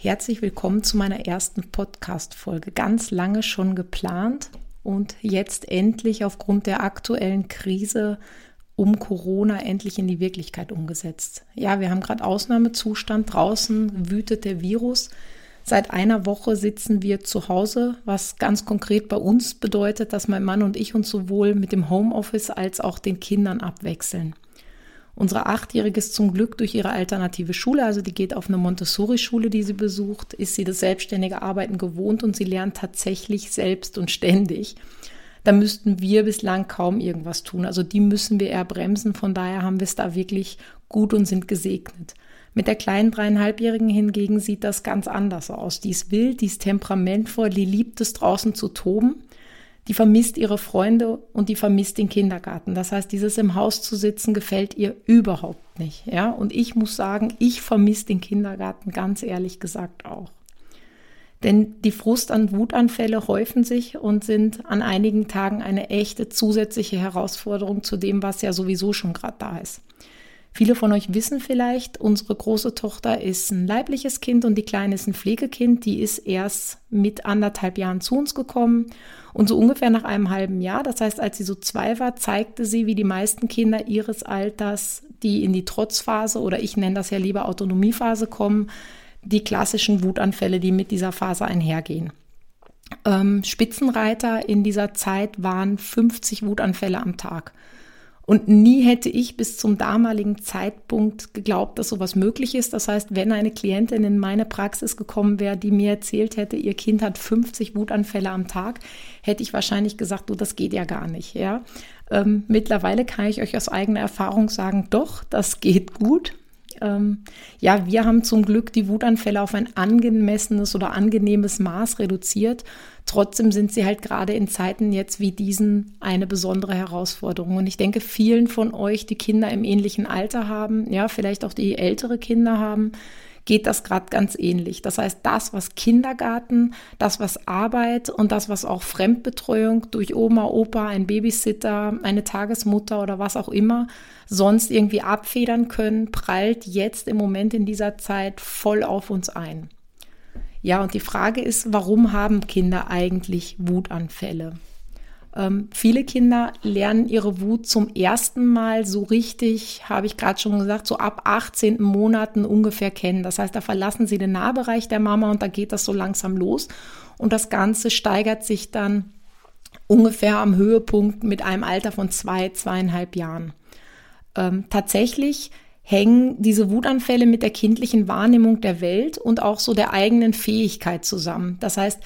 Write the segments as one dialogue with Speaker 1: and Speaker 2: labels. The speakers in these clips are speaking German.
Speaker 1: Herzlich willkommen zu meiner ersten Podcast-Folge. Ganz lange schon geplant und jetzt endlich aufgrund der aktuellen Krise um Corona endlich in die Wirklichkeit umgesetzt. Ja, wir haben gerade Ausnahmezustand. Draußen wütet der Virus. Seit einer Woche sitzen wir zu Hause, was ganz konkret bei uns bedeutet, dass mein Mann und ich uns sowohl mit dem Homeoffice als auch den Kindern abwechseln. Unsere Achtjährige ist zum Glück durch ihre alternative Schule, also die geht auf eine Montessori-Schule, die sie besucht, ist sie das selbstständige Arbeiten gewohnt und sie lernt tatsächlich selbst und ständig. Da müssten wir bislang kaum irgendwas tun. Also die müssen wir eher bremsen. Von daher haben wir es da wirklich gut und sind gesegnet. Mit der kleinen dreieinhalbjährigen hingegen sieht das ganz anders aus. Die ist wild, die ist temperamentvoll, die liebt es draußen zu toben die vermisst ihre Freunde und die vermisst den Kindergarten. Das heißt, dieses im Haus zu sitzen gefällt ihr überhaupt nicht. Ja, und ich muss sagen, ich vermisse den Kindergarten ganz ehrlich gesagt auch. Denn die Frust- und Wutanfälle häufen sich und sind an einigen Tagen eine echte zusätzliche Herausforderung zu dem, was ja sowieso schon gerade da ist. Viele von euch wissen vielleicht, unsere große Tochter ist ein leibliches Kind und die Kleine ist ein Pflegekind. Die ist erst mit anderthalb Jahren zu uns gekommen und so ungefähr nach einem halben Jahr, das heißt, als sie so zwei war, zeigte sie, wie die meisten Kinder ihres Alters, die in die Trotzphase oder ich nenne das ja lieber Autonomiephase kommen, die klassischen Wutanfälle, die mit dieser Phase einhergehen. Ähm, Spitzenreiter in dieser Zeit waren 50 Wutanfälle am Tag. Und nie hätte ich bis zum damaligen Zeitpunkt geglaubt, dass sowas möglich ist. Das heißt, wenn eine Klientin in meine Praxis gekommen wäre, die mir erzählt hätte, ihr Kind hat 50 Wutanfälle am Tag, hätte ich wahrscheinlich gesagt, du, das geht ja gar nicht. Ja? Ähm, mittlerweile kann ich euch aus eigener Erfahrung sagen, doch, das geht gut. Ähm, ja, wir haben zum Glück die Wutanfälle auf ein angemessenes oder angenehmes Maß reduziert. Trotzdem sind sie halt gerade in Zeiten jetzt wie diesen eine besondere Herausforderung. Und ich denke, vielen von euch, die Kinder im ähnlichen Alter haben, ja, vielleicht auch die ältere Kinder haben, geht das gerade ganz ähnlich. Das heißt, das, was Kindergarten, das, was Arbeit und das, was auch Fremdbetreuung durch Oma, Opa, ein Babysitter, eine Tagesmutter oder was auch immer sonst irgendwie abfedern können, prallt jetzt im Moment in dieser Zeit voll auf uns ein. Ja, und die Frage ist, warum haben Kinder eigentlich Wutanfälle? Ähm, viele Kinder lernen ihre Wut zum ersten Mal so richtig, habe ich gerade schon gesagt, so ab 18 Monaten ungefähr kennen. Das heißt, da verlassen sie den Nahbereich der Mama und da geht das so langsam los. Und das Ganze steigert sich dann ungefähr am Höhepunkt mit einem Alter von zwei, zweieinhalb Jahren. Ähm, tatsächlich hängen diese Wutanfälle mit der kindlichen Wahrnehmung der Welt und auch so der eigenen Fähigkeit zusammen. Das heißt,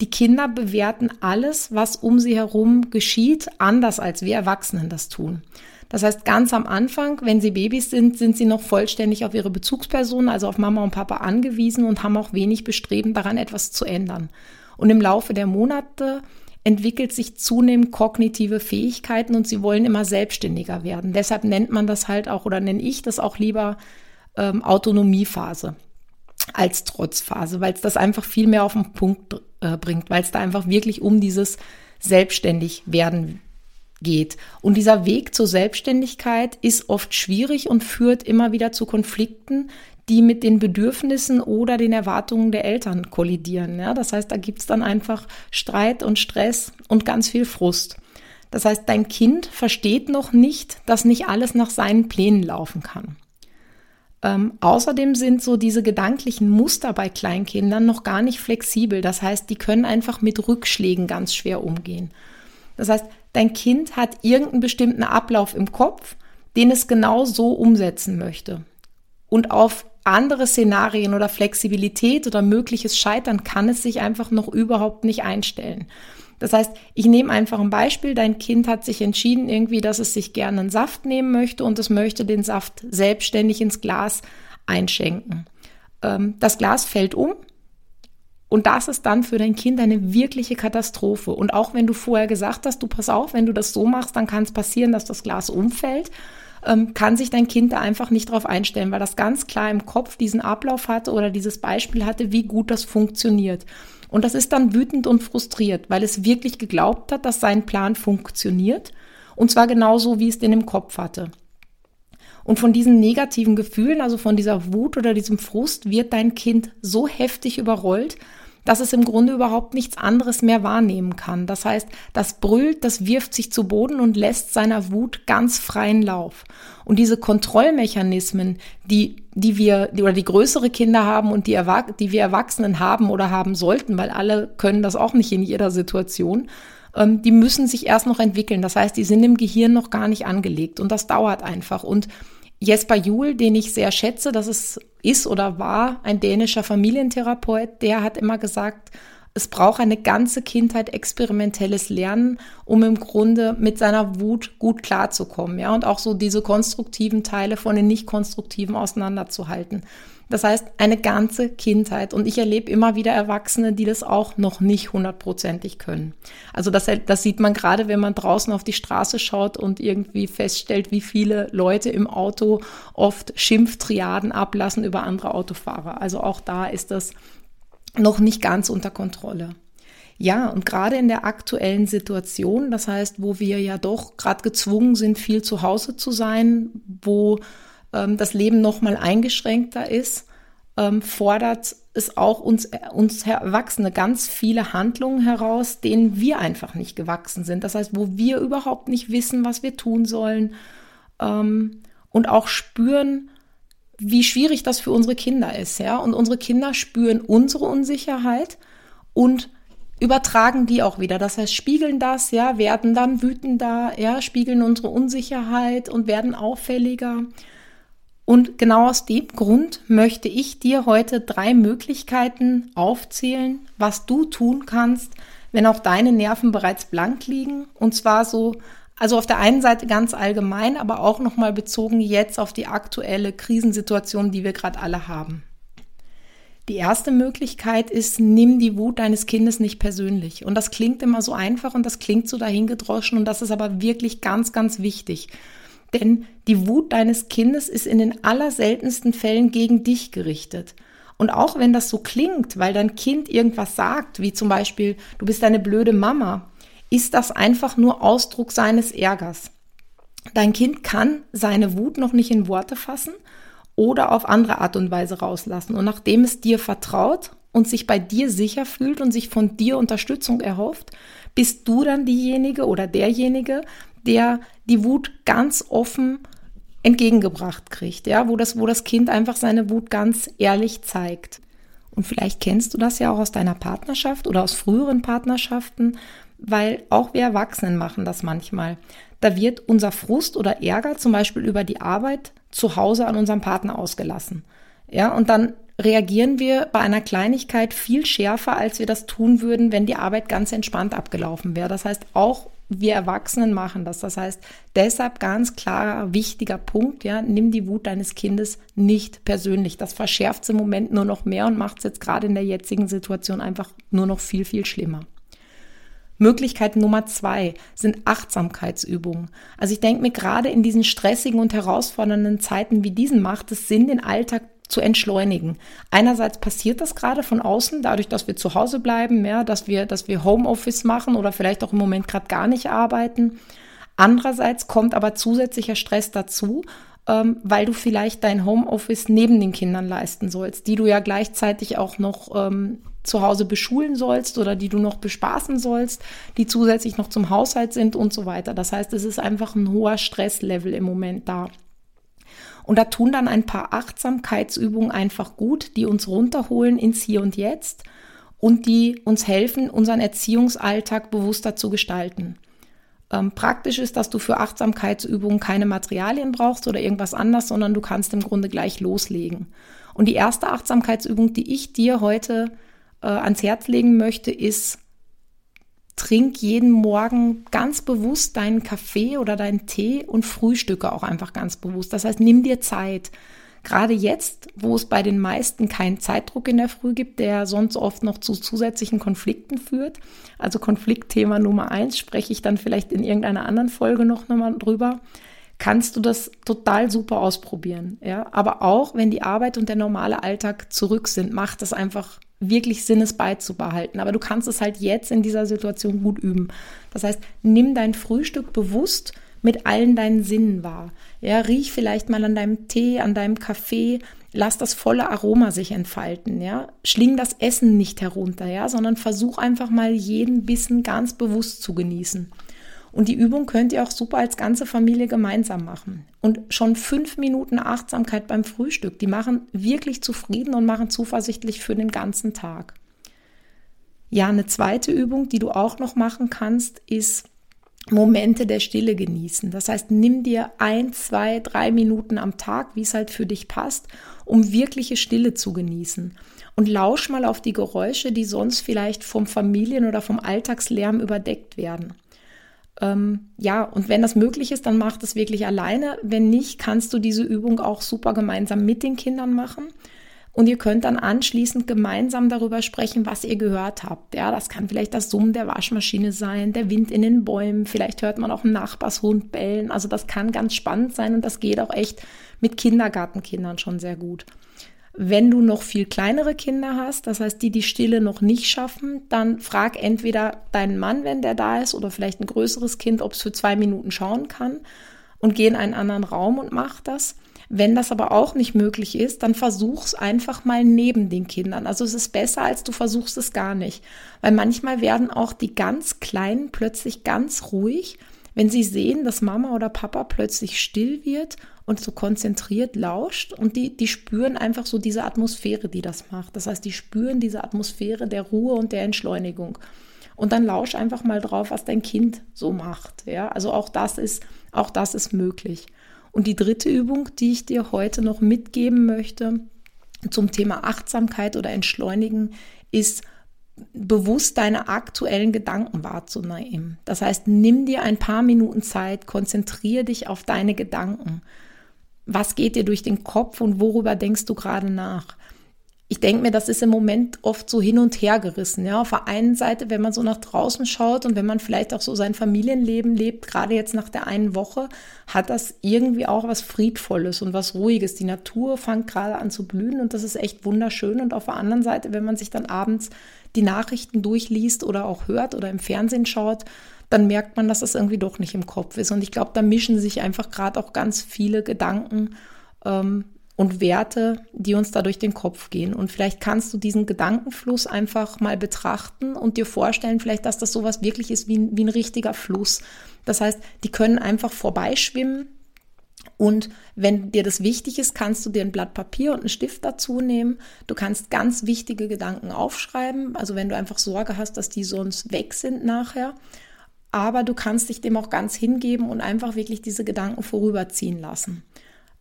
Speaker 1: die Kinder bewerten alles, was um sie herum geschieht, anders als wir Erwachsenen das tun. Das heißt, ganz am Anfang, wenn sie Babys sind, sind sie noch vollständig auf ihre Bezugspersonen, also auf Mama und Papa angewiesen und haben auch wenig Bestreben daran, etwas zu ändern. Und im Laufe der Monate entwickelt sich zunehmend kognitive Fähigkeiten und sie wollen immer selbstständiger werden. Deshalb nennt man das halt auch oder nenne ich das auch lieber ähm, Autonomiephase als Trotzphase, weil es das einfach viel mehr auf den Punkt äh, bringt, weil es da einfach wirklich um dieses selbstständig werden geht. Und dieser Weg zur Selbstständigkeit ist oft schwierig und führt immer wieder zu Konflikten, die mit den Bedürfnissen oder den Erwartungen der Eltern kollidieren. Ja, das heißt, da gibt es dann einfach Streit und Stress und ganz viel Frust. Das heißt, dein Kind versteht noch nicht, dass nicht alles nach seinen Plänen laufen kann. Ähm, außerdem sind so diese gedanklichen Muster bei Kleinkindern noch gar nicht flexibel. Das heißt, die können einfach mit Rückschlägen ganz schwer umgehen. Das heißt, dein Kind hat irgendeinen bestimmten Ablauf im Kopf, den es genau so umsetzen möchte. Und auf andere Szenarien oder Flexibilität oder mögliches Scheitern kann es sich einfach noch überhaupt nicht einstellen. Das heißt, ich nehme einfach ein Beispiel. Dein Kind hat sich entschieden irgendwie, dass es sich gerne einen Saft nehmen möchte und es möchte den Saft selbstständig ins Glas einschenken. Ähm, das Glas fällt um Und das ist dann für dein Kind eine wirkliche Katastrophe. Und auch wenn du vorher gesagt hast, du pass auf, wenn du das so machst, dann kann es passieren, dass das Glas umfällt, ähm, kann sich dein Kind da einfach nicht drauf einstellen, weil das ganz klar im Kopf diesen Ablauf hatte oder dieses Beispiel hatte, wie gut das funktioniert. Und das ist dann wütend und frustriert, weil es wirklich geglaubt hat, dass sein Plan funktioniert. Und zwar genauso, wie es den im Kopf hatte. Und von diesen negativen Gefühlen, also von dieser Wut oder diesem Frust, wird dein Kind so heftig überrollt, dass es im Grunde überhaupt nichts anderes mehr wahrnehmen kann. Das heißt, das brüllt, das wirft sich zu Boden und lässt seiner Wut ganz freien Lauf. Und diese Kontrollmechanismen, die, die wir, die, oder die größere Kinder haben und die, die wir Erwachsenen haben oder haben sollten, weil alle können das auch nicht in jeder Situation, ähm, die müssen sich erst noch entwickeln. Das heißt, die sind im Gehirn noch gar nicht angelegt und das dauert einfach. Und Jesper Juhl, den ich sehr schätze, das ist, ist oder war ein dänischer Familientherapeut, der hat immer gesagt, es braucht eine ganze Kindheit experimentelles Lernen, um im Grunde mit seiner Wut gut klarzukommen, ja, und auch so diese konstruktiven Teile von den nicht konstruktiven auseinanderzuhalten. Das heißt, eine ganze Kindheit. Und ich erlebe immer wieder Erwachsene, die das auch noch nicht hundertprozentig können. Also das, das sieht man gerade, wenn man draußen auf die Straße schaut und irgendwie feststellt, wie viele Leute im Auto oft Schimpftriaden ablassen über andere Autofahrer. Also auch da ist das noch nicht ganz unter Kontrolle. Ja, und gerade in der aktuellen Situation, das heißt, wo wir ja doch gerade gezwungen sind, viel zu Hause zu sein, wo das Leben noch mal eingeschränkter ist, ähm, fordert es auch uns, uns Erwachsene ganz viele Handlungen heraus, denen wir einfach nicht gewachsen sind. Das heißt, wo wir überhaupt nicht wissen, was wir tun sollen ähm, und auch spüren, wie schwierig das für unsere Kinder ist, ja. Und unsere Kinder spüren unsere Unsicherheit und übertragen die auch wieder. Das heißt, spiegeln das, ja, werden dann wütender, ja, spiegeln unsere Unsicherheit und werden auffälliger. Und genau aus dem Grund möchte ich dir heute drei Möglichkeiten aufzählen, was du tun kannst, wenn auch deine Nerven bereits blank liegen. Und zwar so, also auf der einen Seite ganz allgemein, aber auch nochmal bezogen jetzt auf die aktuelle Krisensituation, die wir gerade alle haben. Die erste Möglichkeit ist, nimm die Wut deines Kindes nicht persönlich. Und das klingt immer so einfach und das klingt so dahingedroschen und das ist aber wirklich ganz, ganz wichtig. Denn die Wut deines Kindes ist in den allerseltensten Fällen gegen dich gerichtet. Und auch wenn das so klingt, weil dein Kind irgendwas sagt, wie zum Beispiel, du bist eine blöde Mama, ist das einfach nur Ausdruck seines Ärgers. Dein Kind kann seine Wut noch nicht in Worte fassen oder auf andere Art und Weise rauslassen. Und nachdem es dir vertraut und sich bei dir sicher fühlt und sich von dir Unterstützung erhofft, bist du dann diejenige oder derjenige, der die Wut ganz offen entgegengebracht kriegt, ja, wo das, wo das Kind einfach seine Wut ganz ehrlich zeigt. Und vielleicht kennst du das ja auch aus deiner Partnerschaft oder aus früheren Partnerschaften, weil auch wir Erwachsenen machen das manchmal. Da wird unser Frust oder Ärger zum Beispiel über die Arbeit zu Hause an unserem Partner ausgelassen. Ja, und dann reagieren wir bei einer Kleinigkeit viel schärfer, als wir das tun würden, wenn die Arbeit ganz entspannt abgelaufen wäre. Das heißt, auch wir Erwachsenen machen das. Das heißt, deshalb ganz klarer, wichtiger Punkt, ja, nimm die Wut deines Kindes nicht persönlich. Das verschärft es im Moment nur noch mehr und macht es jetzt gerade in der jetzigen Situation einfach nur noch viel, viel schlimmer. Möglichkeit Nummer zwei sind Achtsamkeitsübungen. Also ich denke mir gerade in diesen stressigen und herausfordernden Zeiten wie diesen macht es Sinn, den Alltag zu entschleunigen. Einerseits passiert das gerade von außen, dadurch, dass wir zu Hause bleiben, ja, dass wir, dass wir Homeoffice machen oder vielleicht auch im Moment gerade gar nicht arbeiten. Andererseits kommt aber zusätzlicher Stress dazu, ähm, weil du vielleicht dein Homeoffice neben den Kindern leisten sollst, die du ja gleichzeitig auch noch ähm, zu Hause beschulen sollst oder die du noch bespaßen sollst, die zusätzlich noch zum Haushalt sind und so weiter. Das heißt, es ist einfach ein hoher Stresslevel im Moment da. Und da tun dann ein paar Achtsamkeitsübungen einfach gut, die uns runterholen ins Hier und Jetzt und die uns helfen, unseren Erziehungsalltag bewusster zu gestalten. Ähm, praktisch ist, dass du für Achtsamkeitsübungen keine Materialien brauchst oder irgendwas anderes, sondern du kannst im Grunde gleich loslegen. Und die erste Achtsamkeitsübung, die ich dir heute äh, ans Herz legen möchte, ist trink jeden Morgen ganz bewusst deinen Kaffee oder deinen Tee und frühstücke auch einfach ganz bewusst. Das heißt, nimm dir Zeit. Gerade jetzt, wo es bei den meisten keinen Zeitdruck in der Früh gibt, der sonst oft noch zu zusätzlichen Konflikten führt. Also Konfliktthema Nummer eins spreche ich dann vielleicht in irgendeiner anderen Folge noch nochmal drüber. Kannst du das total super ausprobieren, ja. Aber auch wenn die Arbeit und der normale Alltag zurück sind, macht es einfach wirklich Sinn, es beizubehalten. Aber du kannst es halt jetzt in dieser Situation gut üben. Das heißt, nimm dein Frühstück bewusst mit allen deinen Sinnen wahr. Ja, riech vielleicht mal an deinem Tee, an deinem Kaffee, lass das volle Aroma sich entfalten, ja. Schling das Essen nicht herunter, ja, sondern versuch einfach mal jeden Bissen ganz bewusst zu genießen. Und die Übung könnt ihr auch super als ganze Familie gemeinsam machen. Und schon fünf Minuten Achtsamkeit beim Frühstück, die machen wirklich zufrieden und machen zuversichtlich für den ganzen Tag. Ja, eine zweite Übung, die du auch noch machen kannst, ist Momente der Stille genießen. Das heißt, nimm dir ein, zwei, drei Minuten am Tag, wie es halt für dich passt, um wirkliche Stille zu genießen. Und lausch mal auf die Geräusche, die sonst vielleicht vom Familien- oder vom Alltagslärm überdeckt werden. Ähm, ja, und wenn das möglich ist, dann mach das wirklich alleine. Wenn nicht, kannst du diese Übung auch super gemeinsam mit den Kindern machen. Und ihr könnt dann anschließend gemeinsam darüber sprechen, was ihr gehört habt. Ja, das kann vielleicht das Summen der Waschmaschine sein, der Wind in den Bäumen. Vielleicht hört man auch einen Nachbarshund bellen. Also das kann ganz spannend sein und das geht auch echt mit Kindergartenkindern schon sehr gut. Wenn du noch viel kleinere Kinder hast, das heißt, die die Stille noch nicht schaffen, dann frag entweder deinen Mann, wenn der da ist, oder vielleicht ein größeres Kind, ob es für zwei Minuten schauen kann und geh in einen anderen Raum und mach das. Wenn das aber auch nicht möglich ist, dann versuch's einfach mal neben den Kindern. Also es ist besser, als du versuchst es gar nicht. Weil manchmal werden auch die ganz Kleinen plötzlich ganz ruhig, wenn sie sehen, dass Mama oder Papa plötzlich still wird und so konzentriert lauscht und die, die spüren einfach so diese Atmosphäre, die das macht. Das heißt, die spüren diese Atmosphäre der Ruhe und der Entschleunigung. Und dann lausch einfach mal drauf, was dein Kind so macht. Ja, also auch das ist, auch das ist möglich. Und die dritte Übung, die ich dir heute noch mitgeben möchte zum Thema Achtsamkeit oder Entschleunigen, ist bewusst deine aktuellen Gedanken wahrzunehmen. Das heißt, nimm dir ein paar Minuten Zeit, konzentriere dich auf deine Gedanken. Was geht dir durch den Kopf und worüber denkst du gerade nach? Ich denke mir, das ist im Moment oft so hin und her gerissen. Ja, auf der einen Seite, wenn man so nach draußen schaut und wenn man vielleicht auch so sein Familienleben lebt, gerade jetzt nach der einen Woche, hat das irgendwie auch was Friedvolles und was Ruhiges. Die Natur fängt gerade an zu blühen und das ist echt wunderschön. Und auf der anderen Seite, wenn man sich dann abends die Nachrichten durchliest oder auch hört oder im Fernsehen schaut, dann merkt man, dass das irgendwie doch nicht im Kopf ist. Und ich glaube, da mischen sich einfach gerade auch ganz viele Gedanken ähm, und Werte, die uns da durch den Kopf gehen. Und vielleicht kannst du diesen Gedankenfluss einfach mal betrachten und dir vorstellen, vielleicht, dass das sowas wirklich ist wie, wie ein richtiger Fluss. Das heißt, die können einfach vorbeischwimmen. Und wenn dir das wichtig ist, kannst du dir ein Blatt Papier und einen Stift dazu nehmen. Du kannst ganz wichtige Gedanken aufschreiben. Also wenn du einfach Sorge hast, dass die sonst weg sind nachher. Aber du kannst dich dem auch ganz hingeben und einfach wirklich diese Gedanken vorüberziehen lassen.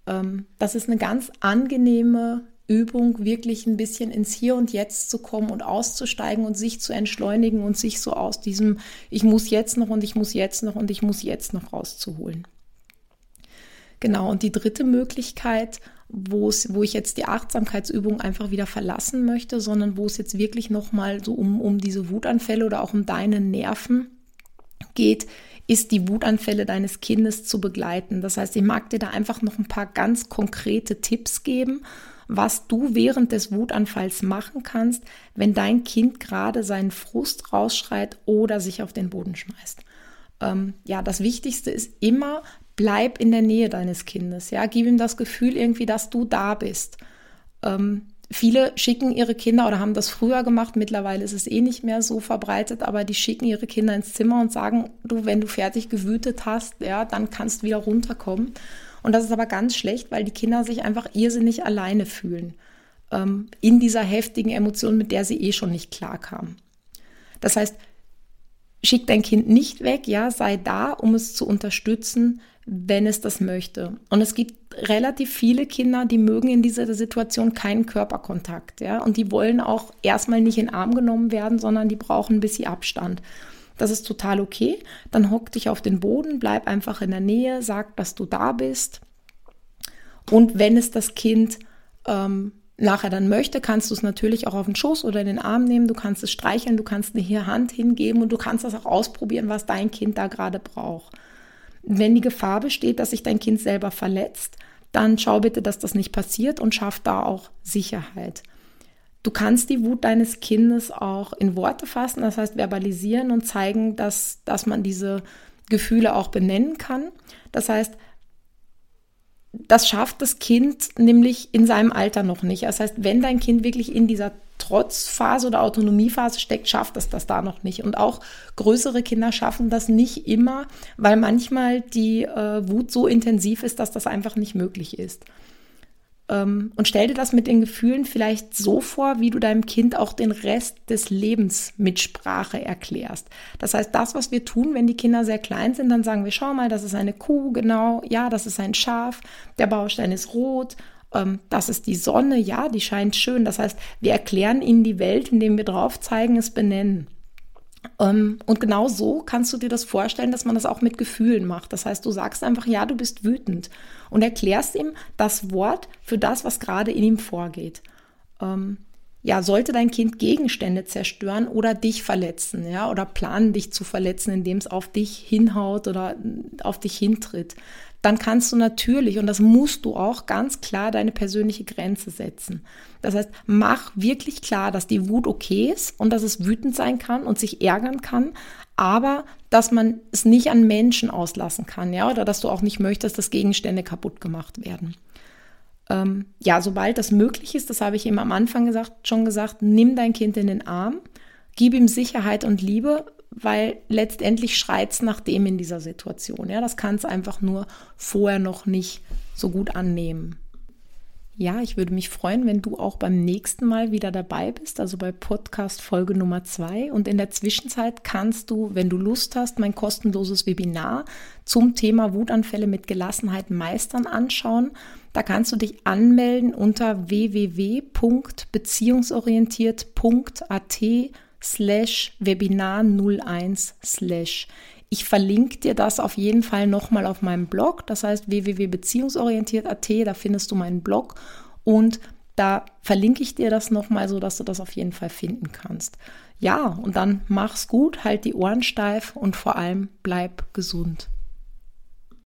Speaker 1: Ähm, das ist eine ganz angenehme Übung, wirklich ein bisschen ins Hier und Jetzt zu kommen und auszusteigen und sich zu entschleunigen und sich so aus diesem Ich muss jetzt noch und ich muss jetzt noch und ich muss jetzt noch rauszuholen. Genau, und die dritte Möglichkeit, wo ich jetzt die Achtsamkeitsübung einfach wieder verlassen möchte, sondern wo es jetzt wirklich nochmal so um, um diese Wutanfälle oder auch um deine Nerven geht, ist die Wutanfälle deines Kindes zu begleiten. Das heißt, ich mag dir da einfach noch ein paar ganz konkrete Tipps geben, was du während des Wutanfalls machen kannst, wenn dein Kind gerade seinen Frust rausschreit oder sich auf den Boden schmeißt. Ähm, ja, das Wichtigste ist immer, bleib in der Nähe deines Kindes. Ja, gib ihm das Gefühl irgendwie, dass du da bist. Ähm, Viele schicken ihre Kinder oder haben das früher gemacht, mittlerweile ist es eh nicht mehr so verbreitet, aber die schicken ihre Kinder ins Zimmer und sagen, du, wenn du fertig gewütet hast, ja, dann kannst du wieder runterkommen. Und das ist aber ganz schlecht, weil die Kinder sich einfach irrsinnig alleine fühlen ähm, in dieser heftigen Emotion, mit der sie eh schon nicht klarkamen. Das heißt, schick dein Kind nicht weg, ja, sei da, um es zu unterstützen, wenn es das möchte. Und es gibt relativ viele Kinder, die mögen in dieser Situation keinen Körperkontakt, ja, und die wollen auch erstmal nicht in den Arm genommen werden, sondern die brauchen ein bisschen Abstand. Das ist total okay. Dann hock dich auf den Boden, bleib einfach in der Nähe, sag, dass du da bist. Und wenn es das Kind ähm, nachher dann möchte, kannst du es natürlich auch auf den Schoß oder in den Arm nehmen, du kannst es streicheln, du kannst eine Hand hingeben und du kannst das auch ausprobieren, was dein Kind da gerade braucht. Wenn die Gefahr besteht, dass sich dein Kind selber verletzt, dann schau bitte, dass das nicht passiert und schaff da auch Sicherheit. Du kannst die Wut deines Kindes auch in Worte fassen, das heißt verbalisieren und zeigen, dass, dass man diese Gefühle auch benennen kann. Das heißt, das schafft das Kind nämlich in seinem Alter noch nicht. Das heißt, wenn dein Kind wirklich in dieser Trotzphase oder Autonomiephase steckt, schafft es das da noch nicht. Und auch größere Kinder schaffen das nicht immer, weil manchmal die äh, Wut so intensiv ist, dass das einfach nicht möglich ist. Ähm, und stell dir das mit den Gefühlen vielleicht so vor, wie du deinem Kind auch den Rest des Lebens mit Sprache erklärst. Das heißt, das, was wir tun, wenn die Kinder sehr klein sind, dann sagen wir, schau mal, das ist eine Kuh, genau, ja, das ist ein Schaf, der Baustein ist rot, ähm, das ist die Sonne, ja, die scheint schön. Das heißt, wir erklären ihnen die Welt, indem wir drauf zeigen, es benennen. Ähm, und genau so kannst du dir das vorstellen, dass man das auch mit Gefühlen macht. Das heißt, du sagst einfach, ja, du bist wütend und erklärst ihm das Wort für das, was gerade in ihm vorgeht. Ähm, ja, sollte dein Kind Gegenstände zerstören oder dich verletzen, ja, oder planen, dich zu verletzen, indem es auf dich hinhaut oder auf dich hintritt, dann kannst du natürlich, und das musst du auch ganz klar deine persönliche Grenze setzen. Das heißt, mach wirklich klar, dass die Wut okay ist und dass es wütend sein kann und sich ärgern kann, aber dass man es nicht an Menschen auslassen kann, ja, oder dass du auch nicht möchtest, dass Gegenstände kaputt gemacht werden. Ähm, ja, sobald das möglich ist, das habe ich ihm am Anfang gesagt, schon gesagt, nimm dein Kind in den Arm, gib ihm Sicherheit und Liebe, weil letztendlich schreit es nach dem in dieser Situation. Ja, das kann es einfach nur vorher noch nicht so gut annehmen. Ja, ich würde mich freuen, wenn du auch beim nächsten Mal wieder dabei bist, also bei Podcast Folge Nummer zwei. Und in der Zwischenzeit kannst du, wenn du Lust hast, mein kostenloses Webinar zum Thema Wutanfälle mit Gelassenheit meistern anschauen. Da kannst du dich anmelden unter www.beziehungsorientiert.at slash Webinar 01 slash. Ich verlinke dir das auf jeden Fall nochmal auf meinem Blog, das heißt www.beziehungsorientiert.at, da findest du meinen Blog und da verlinke ich dir das nochmal, so dass du das auf jeden Fall finden kannst. Ja, und dann mach's gut, halt die Ohren steif und vor allem bleib gesund.